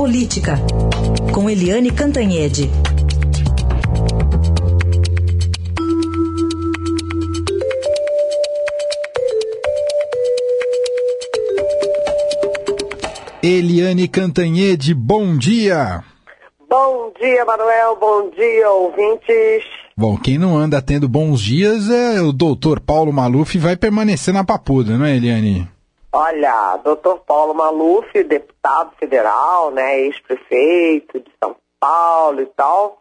Política, com Eliane Cantanhede. Eliane Cantanhede, bom dia! Bom dia, Manuel, bom dia, ouvintes. Bom, quem não anda tendo bons dias é o doutor Paulo Maluf e vai permanecer na papuda, não é, Eliane? Olha, doutor Paulo Maluf, deputado federal, né, ex-prefeito de São Paulo e tal,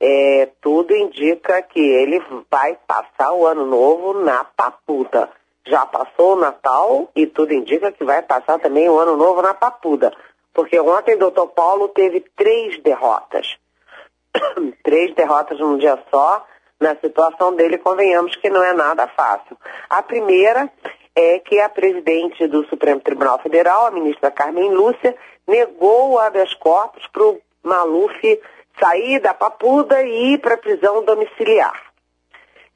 é, tudo indica que ele vai passar o ano novo na papuda. Já passou o Natal e tudo indica que vai passar também o ano novo na papuda. Porque ontem o doutor Paulo teve três derrotas. três derrotas num dia só. Na situação dele, convenhamos que não é nada fácil. A primeira é que a presidente do Supremo Tribunal Federal, a ministra Carmen Lúcia, negou o habeas corpus para o Maluf sair da papuda e ir para a prisão domiciliar.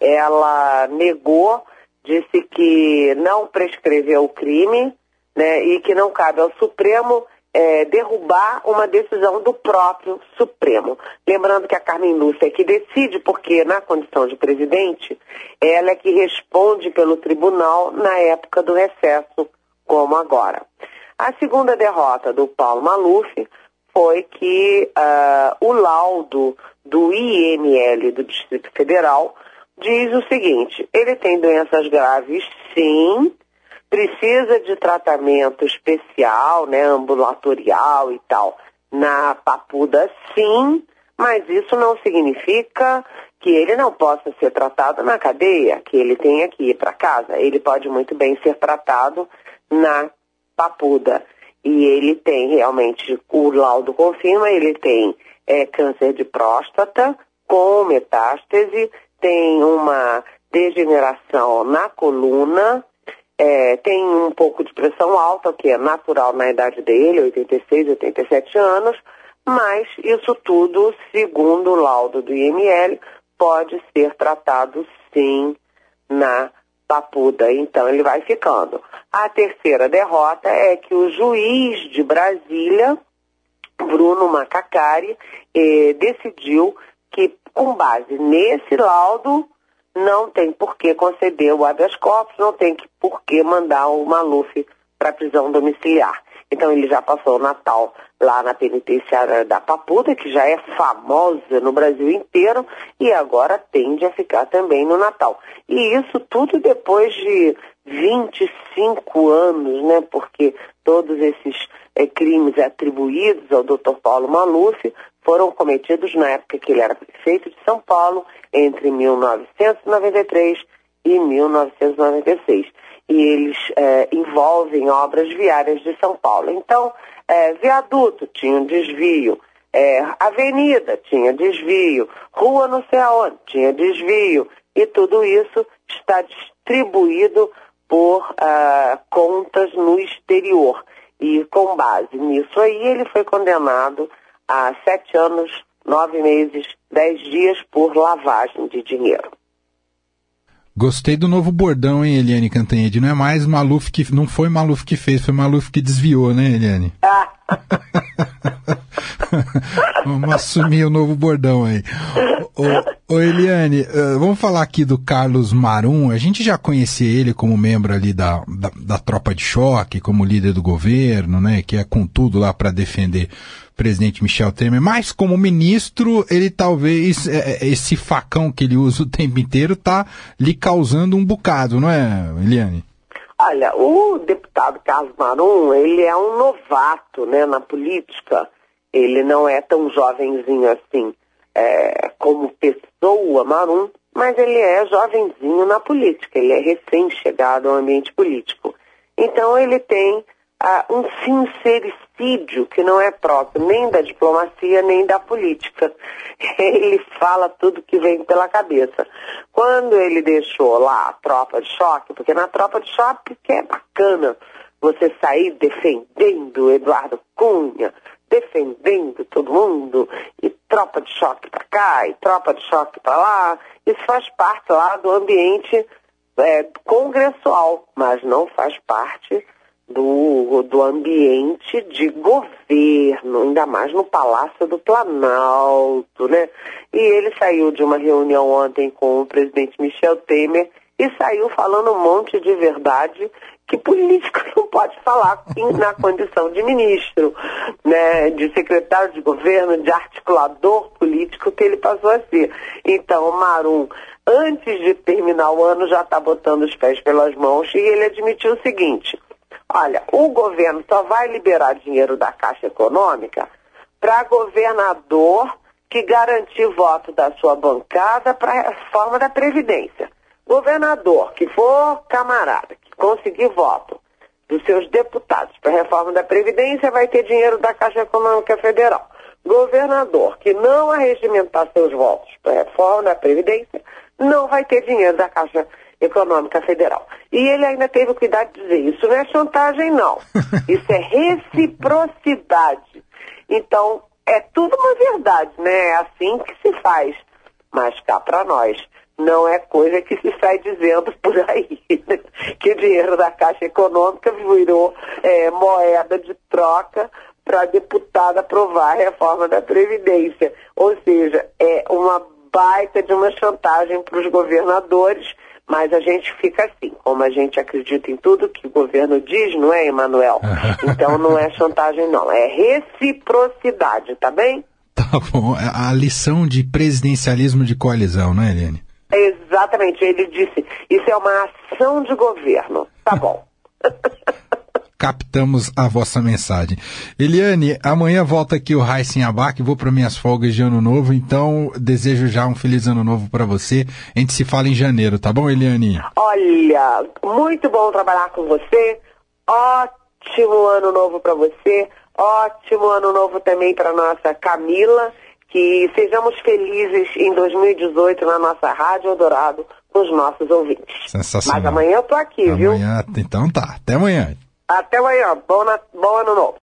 Ela negou, disse que não prescreveu o crime né, e que não cabe ao Supremo é, derrubar uma decisão do próprio Supremo. Lembrando que a Carmen Lúcia é que decide, porque na condição de presidente, ela é que responde pelo tribunal na época do recesso, como agora. A segunda derrota do Paulo Maluf foi que uh, o laudo do IML do Distrito Federal diz o seguinte: ele tem doenças graves, sim, precisa de tratamento especial, né, ambulatorial e tal, na papuda, sim, mas isso não significa que ele não possa ser tratado na cadeia, que ele tenha que ir para casa. Ele pode muito bem ser tratado na papuda. E ele tem realmente, o laudo confirma, ele tem é, câncer de próstata com metástase, tem uma degeneração na coluna, é, tem um pouco de pressão alta, que é natural na idade dele, 86, 87 anos, mas isso tudo, segundo o laudo do IML, pode ser tratado sim na papuda. Então ele vai ficando. A terceira derrota é que o juiz de Brasília, Bruno Macacari, eh, decidiu que, com base nesse laudo, não tem por que conceder o habeas corpus, não tem por que mandar o Maluf para prisão domiciliar. Então ele já passou o Natal lá na penitenciária da Papuda, que já é famosa no Brasil inteiro, e agora tende a ficar também no Natal. E isso tudo depois de 25 anos, né? Porque todos esses é, crimes atribuídos ao Dr. Paulo Maluf foram cometidos na época que ele era prefeito de São Paulo, entre 1993 e 1996. E eles é, envolvem obras viárias de São Paulo. Então, é, viaduto tinha um desvio, é, avenida tinha desvio, rua não sei aonde tinha desvio, e tudo isso está distribuído por uh, contas no exterior. E com base nisso aí, ele foi condenado a sete anos, nove meses, dez dias por lavagem de dinheiro. Gostei do novo bordão, hein, Eliane Cantanhede? Não é mais Maluf que. Não foi Maluf que fez, foi Maluf que desviou, né, Eliane? Ah. vamos assumir o novo bordão aí. Ô, ô Eliane, uh, vamos falar aqui do Carlos Marum. A gente já conhecia ele como membro ali da, da, da tropa de choque, como líder do governo, né? Que é com tudo lá para defender o presidente Michel Temer. Mas como ministro, ele talvez, é, é, esse facão que ele usa o tempo inteiro tá lhe causando um bocado, não é, Eliane? Olha, o deputado Carlos Marum, ele é um novato né, na política. Ele não é tão jovenzinho assim é, como pessoa, Marum, mas ele é jovenzinho na política. Ele é recém-chegado ao ambiente político. Então ele tem ah, um sincericídio que não é próprio nem da diplomacia nem da política. Ele fala tudo que vem pela cabeça. Quando ele deixou lá a tropa de choque, porque na tropa de choque que é bacana você sair defendendo Eduardo Cunha, defendendo todo mundo, e tropa de choque para cá, e tropa de choque para lá, isso faz parte lá do ambiente é, congressual, mas não faz parte do, do ambiente de governo, ainda mais no Palácio do Planalto, né? E ele saiu de uma reunião ontem com o presidente Michel Temer e saiu falando um monte de verdade que político pode falar na condição de ministro, né, de secretário de governo, de articulador político que ele passou a ser. Então, Marum, antes de terminar o ano, já está botando os pés pelas mãos e ele admitiu o seguinte: olha, o governo só vai liberar dinheiro da Caixa Econômica para governador que garantir voto da sua bancada para a reforma da Previdência. Governador que for camarada, que conseguir voto dos seus deputados para a reforma da Previdência, vai ter dinheiro da Caixa Econômica Federal. Governador que não arregimentar seus votos para a reforma da Previdência, não vai ter dinheiro da Caixa Econômica Federal. E ele ainda teve o cuidado de dizer, isso não é chantagem, não. Isso é reciprocidade. Então, é tudo uma verdade, né? É assim que se faz. Mas cá para nós, não é coisa que se sai dizendo por aí. que o dinheiro da Caixa Econômica virou é, moeda de troca para deputada aprovar a reforma da Previdência. Ou seja, é uma baita de uma chantagem para os governadores, mas a gente fica assim, como a gente acredita em tudo que o governo diz, não é, Emanuel? Então não é chantagem, não, é reciprocidade, tá bem? Tá bom, é a lição de presidencialismo de coalizão, não é, Eliane? Exatamente, ele disse, isso é uma ação de governo. Tá bom. Captamos a vossa mensagem. Eliane, amanhã volta aqui o Raíssen Abac, vou para minhas folgas de ano novo, então desejo já um feliz ano novo para você. A gente se fala em janeiro, tá bom, Eliane? Olha, muito bom trabalhar com você. Ótimo ano novo para você. Ótimo ano novo também para nossa Camila que sejamos felizes em 2018 na nossa Rádio Eldorado com os nossos ouvintes. Sensacional. Mas amanhã eu tô aqui, amanhã, viu? Então tá, até amanhã. Até amanhã. Bom, na... Bom ano novo.